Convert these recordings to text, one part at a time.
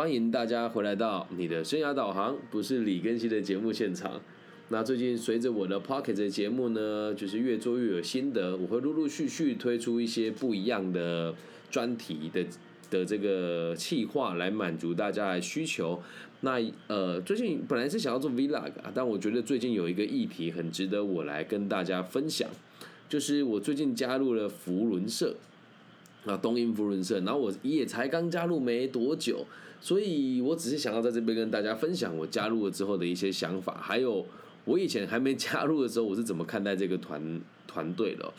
欢迎大家回来到你的生涯导航，不是李根熙的节目现场。那最近随着我的 Pocket 的节目呢，就是越做越有心得，我会陆陆续续推出一些不一样的专题的的这个企划来满足大家的需求。那呃，最近本来是想要做 Vlog 啊，但我觉得最近有一个议题很值得我来跟大家分享，就是我最近加入了福伦社。啊，东英福伦社，然后我也才刚加入没多久，所以我只是想要在这边跟大家分享我加入了之后的一些想法，还有我以前还没加入的时候我是怎么看待这个团团队的。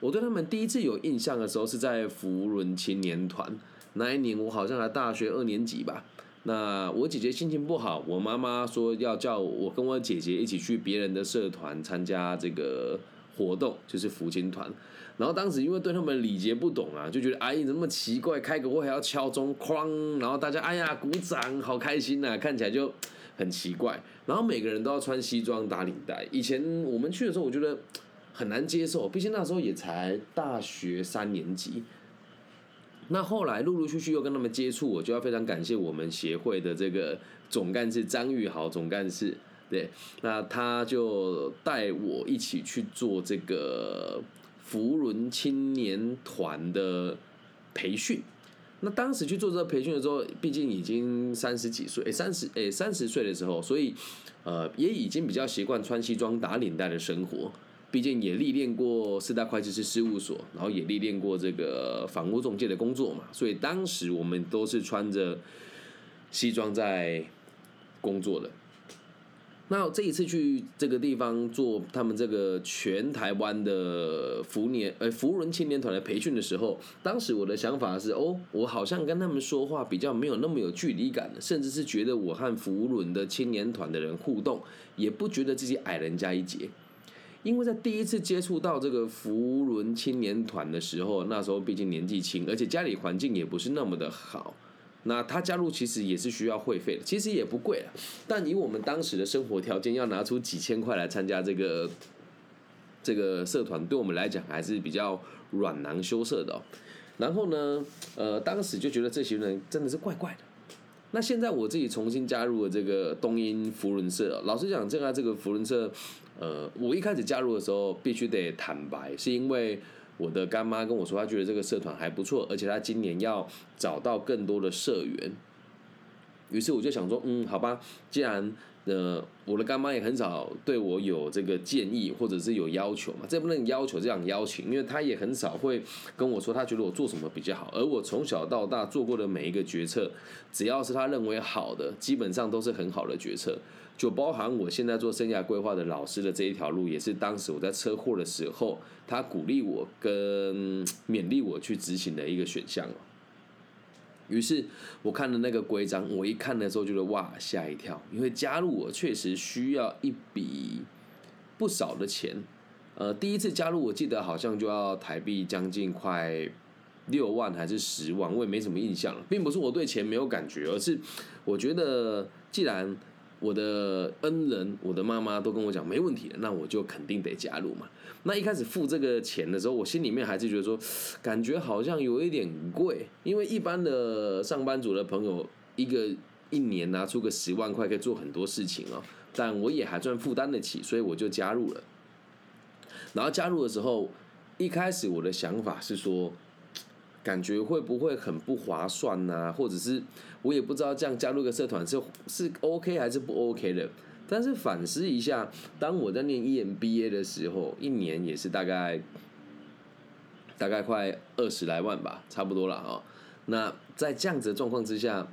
我对他们第一次有印象的时候是在福伦青年团那一年，我好像还大学二年级吧。那我姐姐心情不好，我妈妈说要叫我跟我姐姐一起去别人的社团参加这个。活动就是福清团，然后当时因为对他们礼节不懂啊，就觉得哎，怎么那么奇怪？开个会还要敲钟，哐，然后大家哎呀鼓掌，好开心呐，看起来就很奇怪。然后每个人都要穿西装打领带。以前我们去的时候，我觉得很难接受，毕竟那时候也才大学三年级。那后来陆陆续续又跟他们接触，我就要非常感谢我们协会的这个总干事张玉豪总干事。对，那他就带我一起去做这个福伦青年团的培训。那当时去做这个培训的时候，毕竟已经三十几岁，哎，三十哎三十岁的时候，所以呃也已经比较习惯穿西装打领带的生活。毕竟也历练过四大会计师事务所，然后也历练过这个房屋中介的工作嘛，所以当时我们都是穿着西装在工作的。那这一次去这个地方做他们这个全台湾的福年呃福伦青年团的培训的时候，当时我的想法是哦，我好像跟他们说话比较没有那么有距离感甚至是觉得我和福伦的青年团的人互动，也不觉得自己矮人家一截，因为在第一次接触到这个福伦青年团的时候，那时候毕竟年纪轻，而且家里环境也不是那么的好。那他加入其实也是需要会费的，其实也不贵了。但以我们当时的生活条件，要拿出几千块来参加这个这个社团，对我们来讲还是比较软囊羞涩的哦。然后呢，呃，当时就觉得这些人真的是怪怪的。那现在我自己重新加入了这个东英福伦社，老实讲，这个这个福伦社，呃，我一开始加入的时候必须得坦白，是因为。我的干妈跟我说，她觉得这个社团还不错，而且她今年要找到更多的社员。于是我就想说，嗯，好吧，既然呃，我的干妈也很少对我有这个建议或者是有要求嘛，这不能要求这样邀请，因为她也很少会跟我说她觉得我做什么比较好，而我从小到大做过的每一个决策，只要是她认为好的，基本上都是很好的决策，就包含我现在做生涯规划的老师的这一条路，也是当时我在车祸的时候，他鼓励我跟勉励我去执行的一个选项于是我看了那个规章，我一看的时候觉得哇吓一跳，因为加入我确实需要一笔不少的钱。呃，第一次加入我记得好像就要台币将近快六万还是十万，我也没什么印象了，并不是我对钱没有感觉，而是我觉得既然。我的恩人，我的妈妈都跟我讲没问题，那我就肯定得加入嘛。那一开始付这个钱的时候，我心里面还是觉得说，感觉好像有一点贵，因为一般的上班族的朋友，一个一年拿出个十万块可以做很多事情哦。但我也还算负担得起，所以我就加入了。然后加入的时候，一开始我的想法是说。感觉会不会很不划算呢？或者是我也不知道这样加入个社团是是 OK 还是不 OK 的。但是反思一下，当我在念 EMBA 的时候，一年也是大概大概快二十来万吧，差不多了啊。那在这样子的状况之下，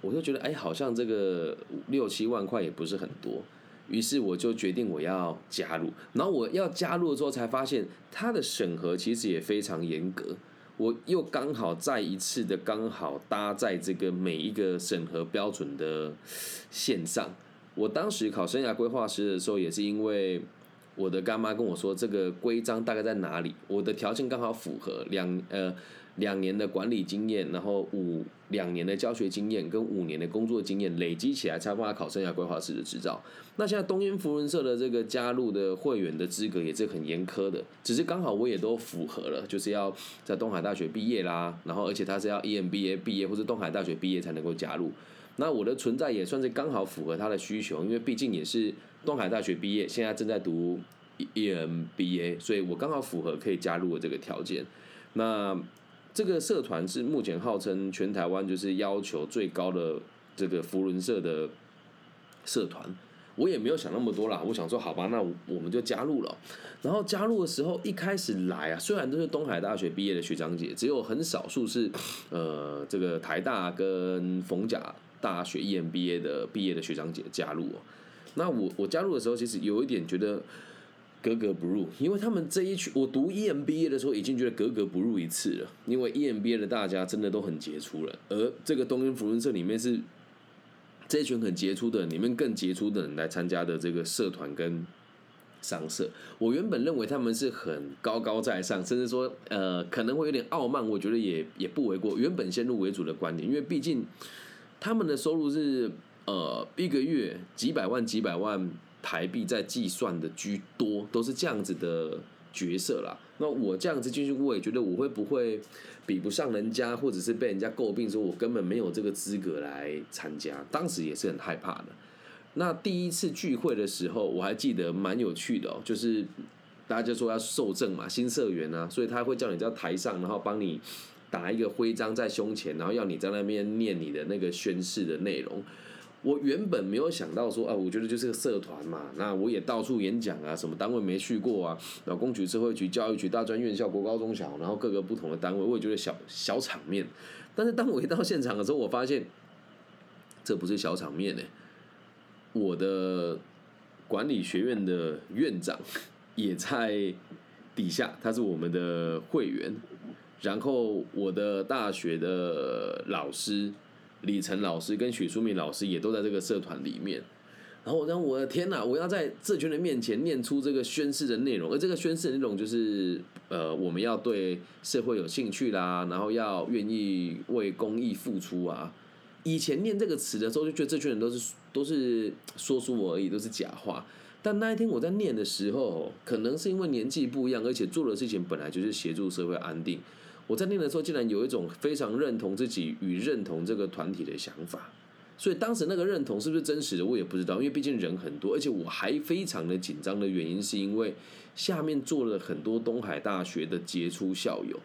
我就觉得哎，好像这个六七万块也不是很多。于是我就决定我要加入。然后我要加入的时候，才发现它的审核其实也非常严格。我又刚好再一次的刚好搭在这个每一个审核标准的线上。我当时考生涯规划师的时候，也是因为我的干妈跟我说这个规章大概在哪里，我的条件刚好符合两呃两年的管理经验，然后五两年的教学经验跟五年的工作经验累积起来，才办法考生涯规划师的执照。那现在东英福伦社的这个加入的会员的资格也是很严苛的，只是刚好我也都符合了，就是要在东海大学毕业啦，然后而且他是要 EMBA 毕业或者东海大学毕业才能够加入。那我的存在也算是刚好符合他的需求，因为毕竟也是东海大学毕业，现在正在读 EMBA，所以我刚好符合可以加入的这个条件。那这个社团是目前号称全台湾就是要求最高的这个福伦社的社团，我也没有想那么多啦。我想说，好吧，那我们就加入了。然后加入的时候，一开始来啊，虽然都是东海大学毕业的学长姐，只有很少数是呃这个台大跟逢甲大学 EMBA 的毕业的学长姐加入。那我我加入的时候，其实有一点觉得。格格不入，因为他们这一群，我读 EMBA 的时候已经觉得格格不入一次了。因为 EMBA 的大家真的都很杰出了，而这个东英福伦社里面是这一群很杰出的，里面更杰出的人来参加的这个社团跟商社。我原本认为他们是很高高在上，甚至说呃可能会有点傲慢，我觉得也也不为过。原本先入为主的观点，因为毕竟他们的收入是呃一个月几百万几百万。台币在计算的居多，都是这样子的角色啦。那我这样子进去，我也觉得我会不会比不上人家，或者是被人家诟病说我根本没有这个资格来参加。当时也是很害怕的。那第一次聚会的时候，我还记得蛮有趣的哦，就是大家就说要受证嘛，新社员啊，所以他会叫你在台上，然后帮你打一个徽章在胸前，然后要你在那边念你的那个宣誓的内容。我原本没有想到说啊，我觉得就是个社团嘛，那我也到处演讲啊，什么单位没去过啊，然后公局、社会局、教育局、大专院校、国高中小，然后各个不同的单位，我也觉得小小场面。但是当我一到现场的时候，我发现这不是小场面呢。我的管理学院的院长也在底下，他是我们的会员，然后我的大学的老师。李晨老师跟许淑敏老师也都在这个社团里面，然后我讲我的天哪，我要在这群人面前念出这个宣誓的内容，而这个宣誓的内容就是，呃，我们要对社会有兴趣啦，然后要愿意为公益付出啊。以前念这个词的时候，就觉得这群人都是都是说说我而已，都是假话。但那一天我在念的时候，可能是因为年纪不一样，而且做的事情本来就是协助社会安定。我在念的时候，竟然有一种非常认同自己与认同这个团体的想法，所以当时那个认同是不是真实的，我也不知道，因为毕竟人很多，而且我还非常的紧张的原因，是因为下面坐了很多东海大学的杰出校友，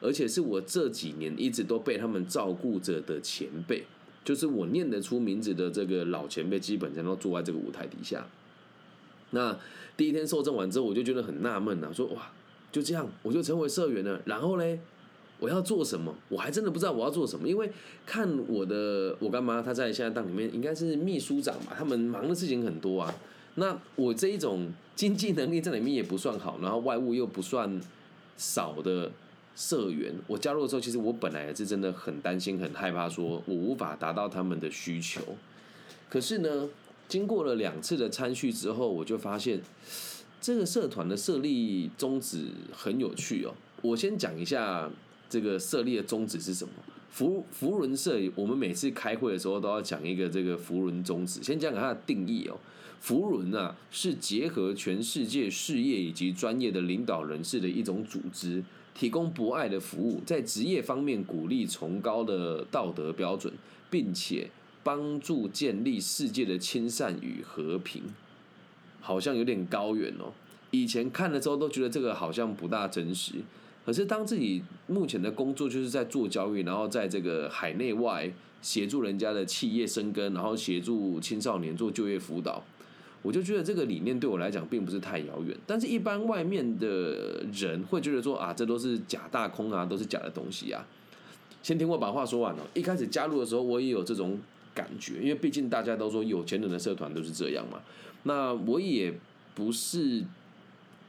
而且是我这几年一直都被他们照顾着的前辈，就是我念得出名字的这个老前辈，基本上都坐在这个舞台底下。那第一天受证完之后，我就觉得很纳闷啊，说哇，就这样我就成为社员了，然后嘞？我要做什么？我还真的不知道我要做什么，因为看我的我干妈，她在现在当里面应该是秘书长吧，他们忙的事情很多啊。那我这一种经济能力在里面也不算好，然后外务又不算少的社员，我加入的时候，其实我本来是真的很担心、很害怕，说我无法达到他们的需求。可是呢，经过了两次的参叙之后，我就发现这个社团的设立宗旨很有趣哦。我先讲一下。这个设立的宗旨是什么？福福伦社，我们每次开会的时候都要讲一个这个福伦宗旨。先讲讲它的定义哦。福伦啊，是结合全世界事业以及专业的领导人士的一种组织，提供博爱的服务，在职业方面鼓励崇高的道德标准，并且帮助建立世界的亲善与和平。好像有点高远哦。以前看的时候都觉得这个好像不大真实。可是，当自己目前的工作就是在做教育，然后在这个海内外协助人家的企业生根，然后协助青少年做就业辅导，我就觉得这个理念对我来讲并不是太遥远。但是，一般外面的人会觉得说啊，这都是假大空啊，都是假的东西啊。先听我把话说完了。一开始加入的时候，我也有这种感觉，因为毕竟大家都说有钱人的社团都是这样嘛。那我也不是。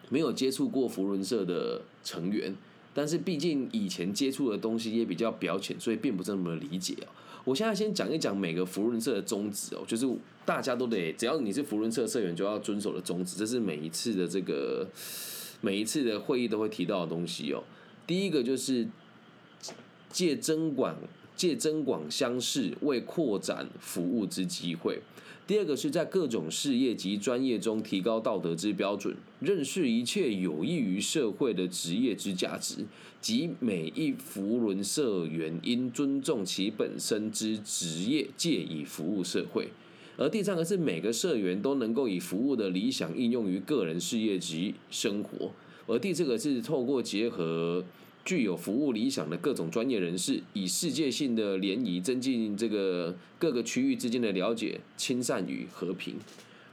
没有接触过福伦社的成员，但是毕竟以前接触的东西也比较表浅，所以并不是那么理解哦。我现在先讲一讲每个福伦社的宗旨哦，就是大家都得，只要你是福伦社社员，就要遵守的宗旨。这是每一次的这个每一次的会议都会提到的东西哦。第一个就是借增广借增广乡识，为扩展服务之机会。第二个是在各种事业及专业中提高道德之标准，认识一切有益于社会的职业之价值，及每一福伦社员应尊重其本身之职业，借以服务社会。而第三个是每个社员都能够以服务的理想应用于个人事业及生活。而第四个是透过结合。具有服务理想的各种专业人士，以世界性的联谊增进这个各个区域之间的了解、亲善与和平。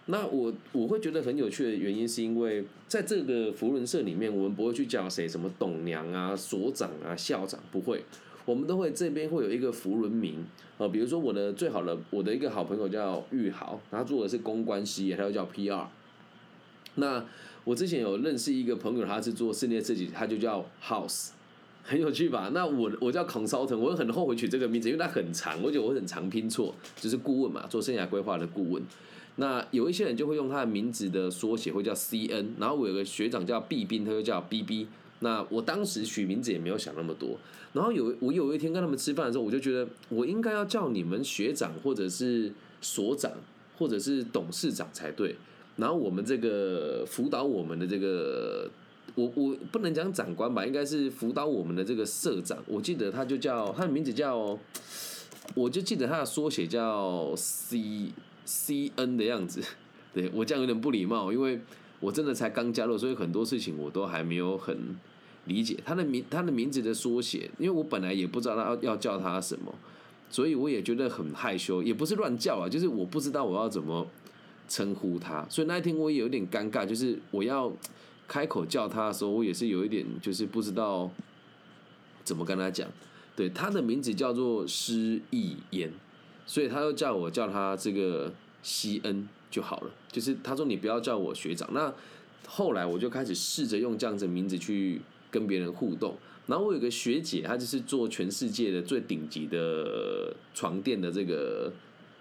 那我我会觉得很有趣的原因，是因为在这个福伦社里面，我们不会去叫谁什么董娘啊、所长啊、校长，不会，我们都会这边会有一个福伦名啊，比如说我的最好的我的一个好朋友叫玉豪，他做的是公关事业，他又叫 PR。那我之前有认识一个朋友，他是做室内设计，他就叫 House。很有趣吧？那我我叫孔少成我很后悔取这个名字，因为它很长，我觉得我很常拼错，就是顾问嘛，做生涯规划的顾问。那有一些人就会用他的名字的缩写，会叫 CN。然后我有个学长叫毕斌，他就叫 BB。那我当时取名字也没有想那么多。然后有我有一天跟他们吃饭的时候，我就觉得我应该要叫你们学长，或者是所长，或者是董事长才对。然后我们这个辅导我们的这个。我我不能讲长官吧，应该是辅导我们的这个社长。我记得他就叫他的名字叫，我就记得他的缩写叫 C C N 的样子。对我这样有点不礼貌，因为我真的才刚加入，所以很多事情我都还没有很理解他的名他的名字的缩写。因为我本来也不知道他要要叫他什么，所以我也觉得很害羞，也不是乱叫啊，就是我不知道我要怎么称呼他。所以那一天我也有点尴尬，就是我要。开口叫他的时候，我也是有一点，就是不知道怎么跟他讲。对，他的名字叫做施逸言，所以他就叫我叫他这个西恩就好了。就是他说你不要叫我学长。那后来我就开始试着用这样子名字去跟别人互动。然后我有个学姐，她就是做全世界的最顶级的床垫的这个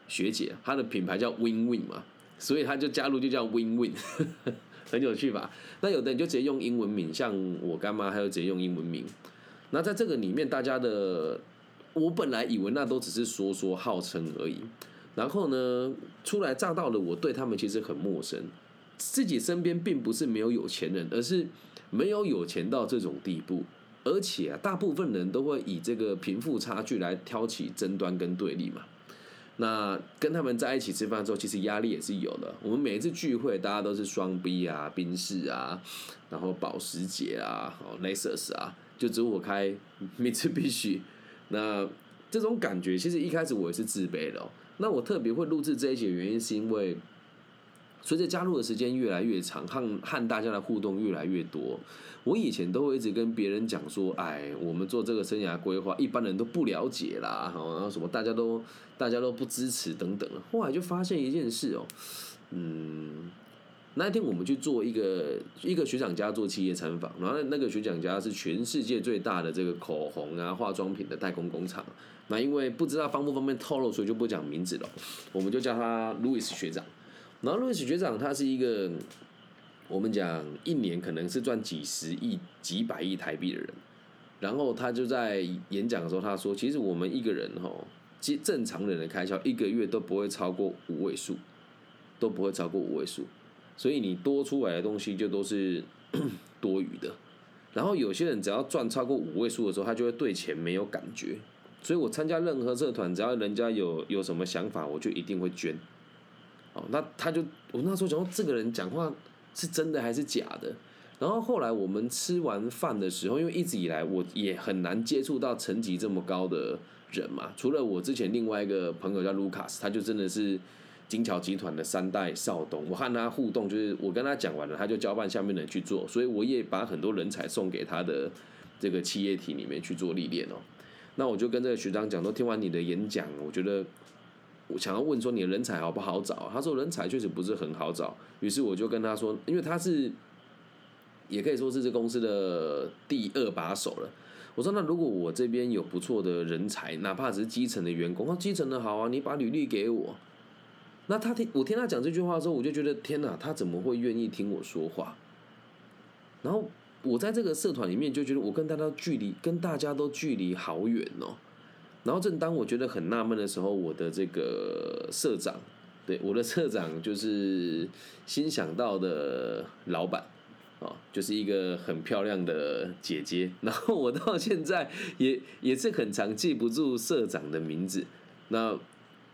学姐，她的品牌叫 Win Win 嘛，所以她就加入就叫 Win Win。很有趣吧？那有的人就直接用英文名，像我干妈，还有直接用英文名。那在这个里面，大家的我本来以为那都只是说说号称而已。然后呢，初来乍到的我对他们其实很陌生，自己身边并不是没有有钱人，而是没有有钱到这种地步。而且啊，大部分人都会以这个贫富差距来挑起争端跟对立嘛。那跟他们在一起吃饭之后，其实压力也是有的。我们每一次聚会，大家都是双 B 啊、宾士啊，然后保时捷啊、哦 Lexus 啊，就只有我开每次必须。那这种感觉，其实一开始我也是自卑的。哦那我特别会录制这一集的原因，是因为。随着加入的时间越来越长，和和大家的互动越来越多，我以前都会一直跟别人讲说，哎，我们做这个生涯规划，一般人都不了解啦，然后什么大家都大家都不支持等等。后来就发现一件事哦，嗯，那一天我们去做一个一个学长家做企业参访，然后那个学长家是全世界最大的这个口红啊化妆品的代工工厂，那因为不知道方不方便透露，所以就不讲名字了，我们就叫他路易斯学长。然后路易斯学长他是一个，我们讲一年可能是赚几十亿、几百亿台币的人，然后他就在演讲的时候他说，其实我们一个人哈，正正常人的开销一个月都不会超过五位数，都不会超过五位数，所以你多出来的东西就都是多余的。然后有些人只要赚超过五位数的时候，他就会对钱没有感觉。所以我参加任何社团，只要人家有有什么想法，我就一定会捐。哦，那他就我那时候讲，这个人讲话是真的还是假的？然后后来我们吃完饭的时候，因为一直以来我也很难接触到层级这么高的人嘛，除了我之前另外一个朋友叫卢卡斯，他就真的是金桥集团的三代少东，我和他互动就是我跟他讲完了，他就交办下面的人去做，所以我也把很多人才送给他的这个企业体里面去做历练哦。那我就跟这个学长讲说，听完你的演讲，我觉得。我想要问说你的人才好不好找？他说人才确实不是很好找。于是我就跟他说，因为他是，也可以说是这公司的第二把手了。我说那如果我这边有不错的人才，哪怕只是基层的员工，那基层的好啊，你把履历给我。那他听我听他讲这句话的时候，我就觉得天哪，他怎么会愿意听我说话？然后我在这个社团里面就觉得我跟大家距离跟大家都距离好远哦。然后正当我觉得很纳闷的时候，我的这个社长，对我的社长就是新想到的老板。哦，就是一个很漂亮的姐姐，然后我到现在也也是很常记不住社长的名字。那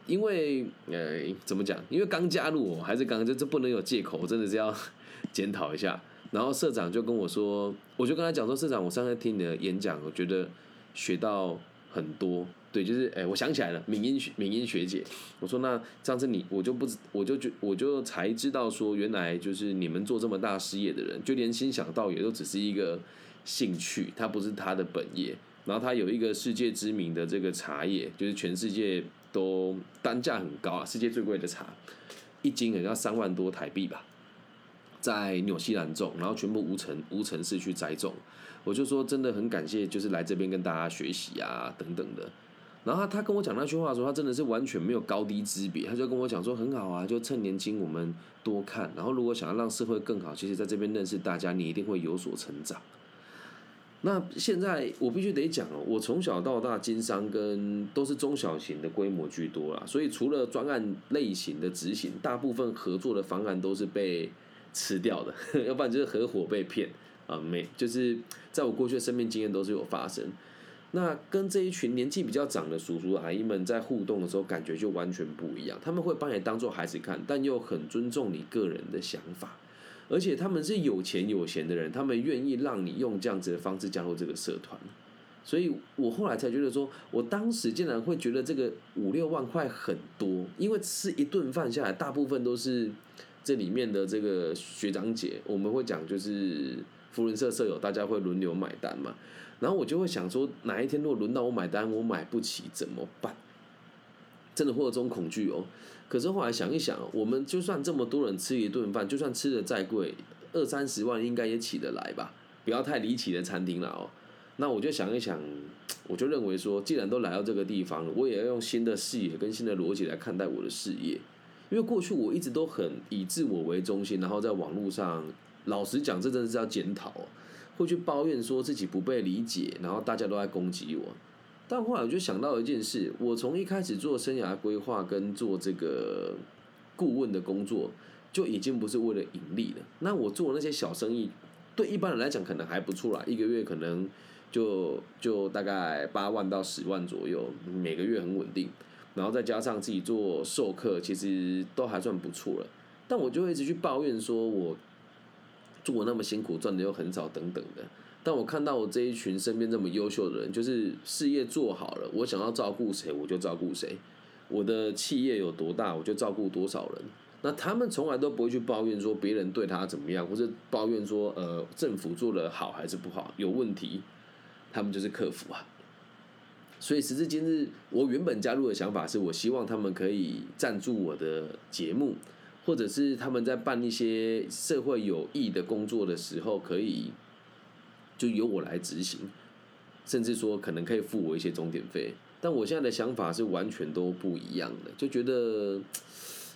因为呃怎么讲？因为刚加入，我还是刚这这不能有借口，我真的是要 检讨一下。然后社长就跟我说，我就跟他讲说，社长，我上次听你的演讲，我觉得学到很多。对，就是哎，我想起来了，敏英学敏英学姐，我说那上次你我就不知，我就觉我就才知道说，原来就是你们做这么大事业的人，就连心想到也都只是一个兴趣，它不是他的本业。然后他有一个世界知名的这个茶叶，就是全世界都单价很高啊，世界最贵的茶，一斤可能要三万多台币吧，在纽西兰种，然后全部无尘无尘室去栽种。我就说真的很感谢，就是来这边跟大家学习啊等等的。然后他跟我讲那句话的时候，他真的是完全没有高低之别。他就跟我讲说很好啊，就趁年轻我们多看。然后如果想要让社会更好，其实在这边认识大家，你一定会有所成长。那现在我必须得讲哦，我从小到大经商跟都是中小型的规模居多啦，所以除了专案类型的执行，大部分合作的方案都是被吃掉的，要不然就是合伙被骗啊。没，就是在我过去的生命经验都是有发生。那跟这一群年纪比较长的叔叔阿姨们在互动的时候，感觉就完全不一样。他们会把你当做孩子看，但又很尊重你个人的想法，而且他们是有钱有闲的人，他们愿意让你用这样子的方式加入这个社团。所以我后来才觉得说，我当时竟然会觉得这个五六万块很多，因为吃一顿饭下来，大部分都是这里面的这个学长姐，我们会讲就是福伦社舍友，大家会轮流买单嘛。然后我就会想说，哪一天如果轮到我买单，我买不起怎么办？真的会有这种恐惧哦。可是后来想一想，我们就算这么多人吃一顿饭，就算吃的再贵，二三十万应该也起得来吧？不要太离奇的餐厅了哦。那我就想一想，我就认为说，既然都来到这个地方了，我也要用新的视野跟新的逻辑来看待我的事业。因为过去我一直都很以自我为中心，然后在网络上，老实讲，这真的是要检讨。会去抱怨说自己不被理解，然后大家都在攻击我。但后来我就想到一件事：我从一开始做生涯规划跟做这个顾问的工作，就已经不是为了盈利了。那我做那些小生意，对一般人来讲可能还不错啦，一个月可能就就大概八万到十万左右，每个月很稳定。然后再加上自己做授课，其实都还算不错了。但我就会一直去抱怨说，我。做那么辛苦，赚的又很少，等等的。但我看到我这一群身边这么优秀的人，就是事业做好了，我想要照顾谁，我就照顾谁。我的企业有多大，我就照顾多少人。那他们从来都不会去抱怨说别人对他怎么样，或者抱怨说呃政府做的好还是不好，有问题，他们就是克服啊。所以时至今日，我原本加入的想法是我希望他们可以赞助我的节目。或者是他们在办一些社会有益的工作的时候，可以就由我来执行，甚至说可能可以付我一些钟点费。但我现在的想法是完全都不一样的，就觉得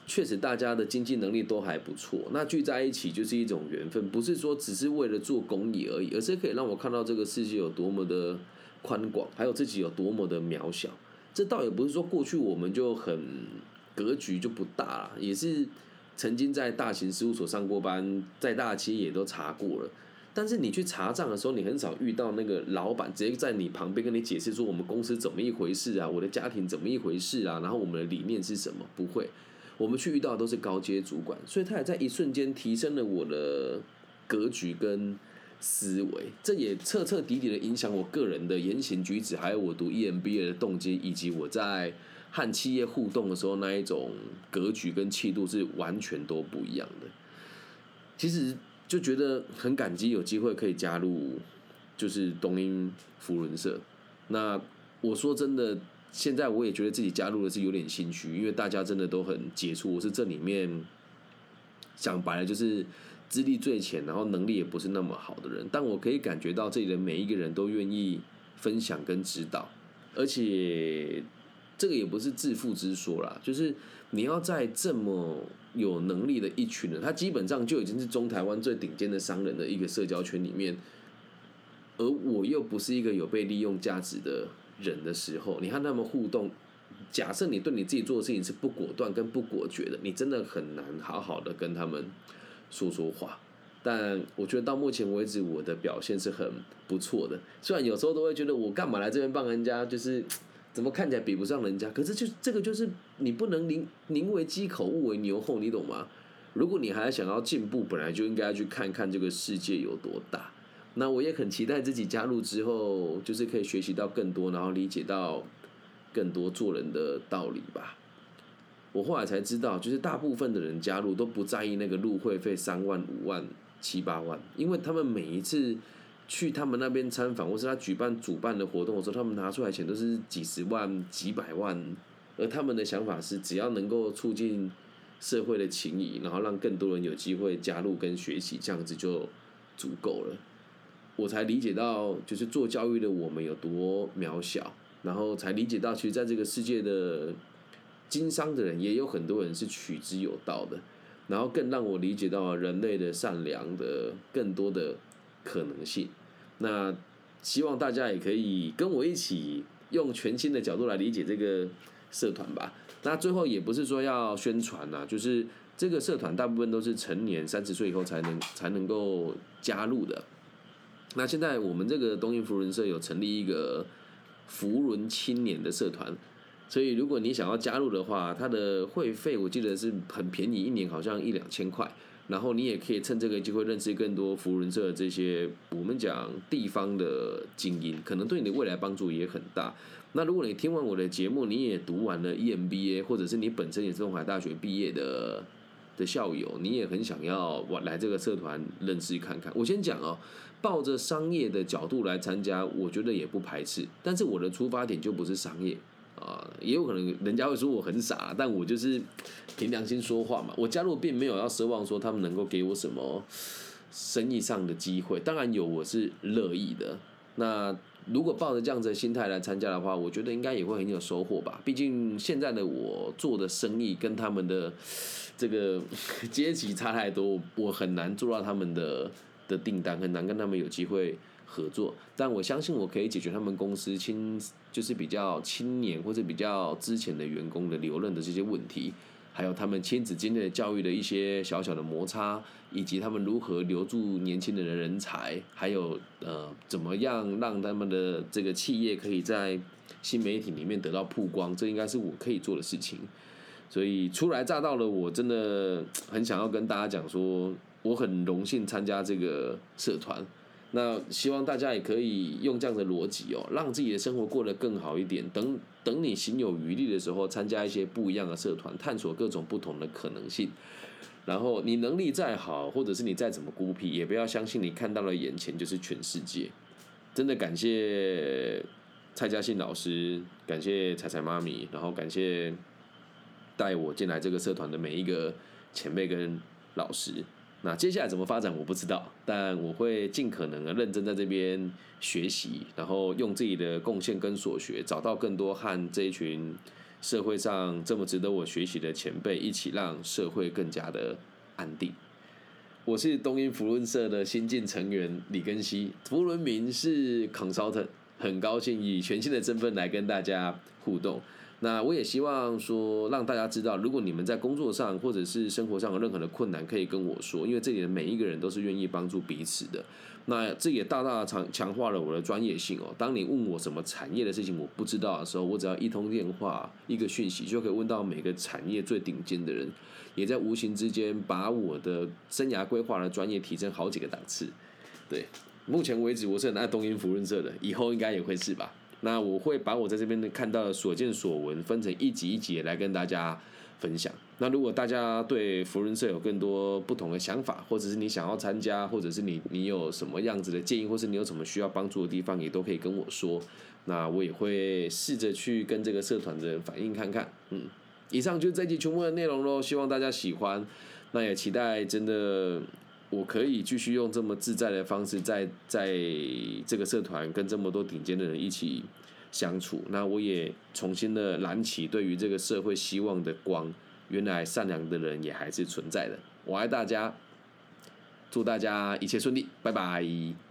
确实大家的经济能力都还不错，那聚在一起就是一种缘分，不是说只是为了做公益而已，而是可以让我看到这个世界有多么的宽广，还有自己有多么的渺小。这倒也不是说过去我们就很格局就不大了，也是。曾经在大型事务所上过班，在大企业也都查过了，但是你去查账的时候，你很少遇到那个老板直接在你旁边跟你解释说我们公司怎么一回事啊，我的家庭怎么一回事啊，然后我们的理念是什么？不会，我们去遇到的都是高阶主管，所以他也在一瞬间提升了我的格局跟思维，这也彻彻底底的影响我个人的言行举止，还有我读 EMBA 的动机，以及我在。和企业互动的时候，那一种格局跟气度是完全都不一样的。其实就觉得很感激有机会可以加入，就是东英福伦社。那我说真的，现在我也觉得自己加入的是有点心虚，因为大家真的都很杰出。我是这里面讲白了就是资历最浅，然后能力也不是那么好的人。但我可以感觉到这里的每一个人都愿意分享跟指导，而且。这个也不是自负之说啦，就是你要在这么有能力的一群人，他基本上就已经是中台湾最顶尖的商人的一个社交圈里面，而我又不是一个有被利用价值的人的时候，你和他们互动，假设你对你自己做的事情是不果断跟不果决的，你真的很难好好的跟他们说说话。但我觉得到目前为止，我的表现是很不错的。虽然有时候都会觉得我干嘛来这边帮人家，就是怎么看起来比不上人家，可是就这个就是你不能宁宁为鸡口，勿为牛后，你懂吗？如果你还想要进步，本来就应该去看看这个世界有多大。那我也很期待自己加入之后，就是可以学习到更多，然后理解到更多做人的道理吧。我后来才知道，就是大部分的人加入都不在意那个入会费三万、五万。七八万，因为他们每一次去他们那边参访，或是他举办主办的活动的时候，他们拿出来钱都是几十万、几百万，而他们的想法是，只要能够促进社会的情谊，然后让更多人有机会加入跟学习，这样子就足够了。我才理解到，就是做教育的我们有多渺小，然后才理解到，其实在这个世界的经商的人，也有很多人是取之有道的。然后更让我理解到人类的善良的更多的可能性。那希望大家也可以跟我一起用全新的角度来理解这个社团吧。那最后也不是说要宣传呐，就是这个社团大部分都是成年三十岁以后才能才能够加入的。那现在我们这个东印福人社有成立一个福人青年的社团。所以，如果你想要加入的话，它的会费我记得是很便宜，一年好像一两千块。然后你也可以趁这个机会认识更多福人社这些我们讲地方的精英，可能对你的未来帮助也很大。那如果你听完我的节目，你也读完了 EMBA，或者是你本身也是东海大学毕业的的校友，你也很想要来这个社团认识看看。我先讲哦，抱着商业的角度来参加，我觉得也不排斥。但是我的出发点就不是商业。啊，也有可能人家会说我很傻，但我就是凭良心说话嘛。我加入并没有要奢望说他们能够给我什么生意上的机会，当然有，我是乐意的。那如果抱着这样子的心态来参加的话，我觉得应该也会很有收获吧。毕竟现在的我做的生意跟他们的这个 阶级差太多，我很难做到他们的的订单，很难跟他们有机会。合作，但我相信我可以解决他们公司青就是比较青年或者比较之前的员工的留任的这些问题，还有他们亲子间的教育的一些小小的摩擦，以及他们如何留住年轻人的人才，还有呃怎么样让他们的这个企业可以在新媒体里面得到曝光，这应该是我可以做的事情。所以初来乍到的我真的很想要跟大家讲说，我很荣幸参加这个社团。那希望大家也可以用这样的逻辑哦，让自己的生活过得更好一点。等等你行有余力的时候，参加一些不一样的社团，探索各种不同的可能性。然后你能力再好，或者是你再怎么孤僻，也不要相信你看到了眼前就是全世界。真的感谢蔡嘉信老师，感谢彩彩妈咪，然后感谢带我进来这个社团的每一个前辈跟老师。那接下来怎么发展我不知道，但我会尽可能的认真在这边学习，然后用自己的贡献跟所学，找到更多和这一群社会上这么值得我学习的前辈，一起让社会更加的安定。我是东英福伦社的新晋成员李根熙，福伦明是 consultant，很高兴以全新的身份来跟大家互动。那我也希望说，让大家知道，如果你们在工作上或者是生活上有任何的困难，可以跟我说，因为这里的每一个人都是愿意帮助彼此的。那这也大大强强化了我的专业性哦。当你问我什么产业的事情我不知道的时候，我只要一通电话、一个讯息，就可以问到每个产业最顶尖的人，也在无形之间把我的生涯规划的专业提升好几个档次。对，目前为止我是很爱东英福润社的，以后应该也会是吧。那我会把我在这边的看到的所见所闻分成一集一集来跟大家分享。那如果大家对福人社有更多不同的想法，或者是你想要参加，或者是你你有什么样子的建议，或是你有什么需要帮助的地方，也都可以跟我说。那我也会试着去跟这个社团的人反映看看。嗯，以上就是这集全部的内容喽，希望大家喜欢。那也期待真的。我可以继续用这么自在的方式，在在这个社团跟这么多顶尖的人一起相处，那我也重新的燃起对于这个社会希望的光。原来善良的人也还是存在的。我爱大家，祝大家一切顺利，拜拜。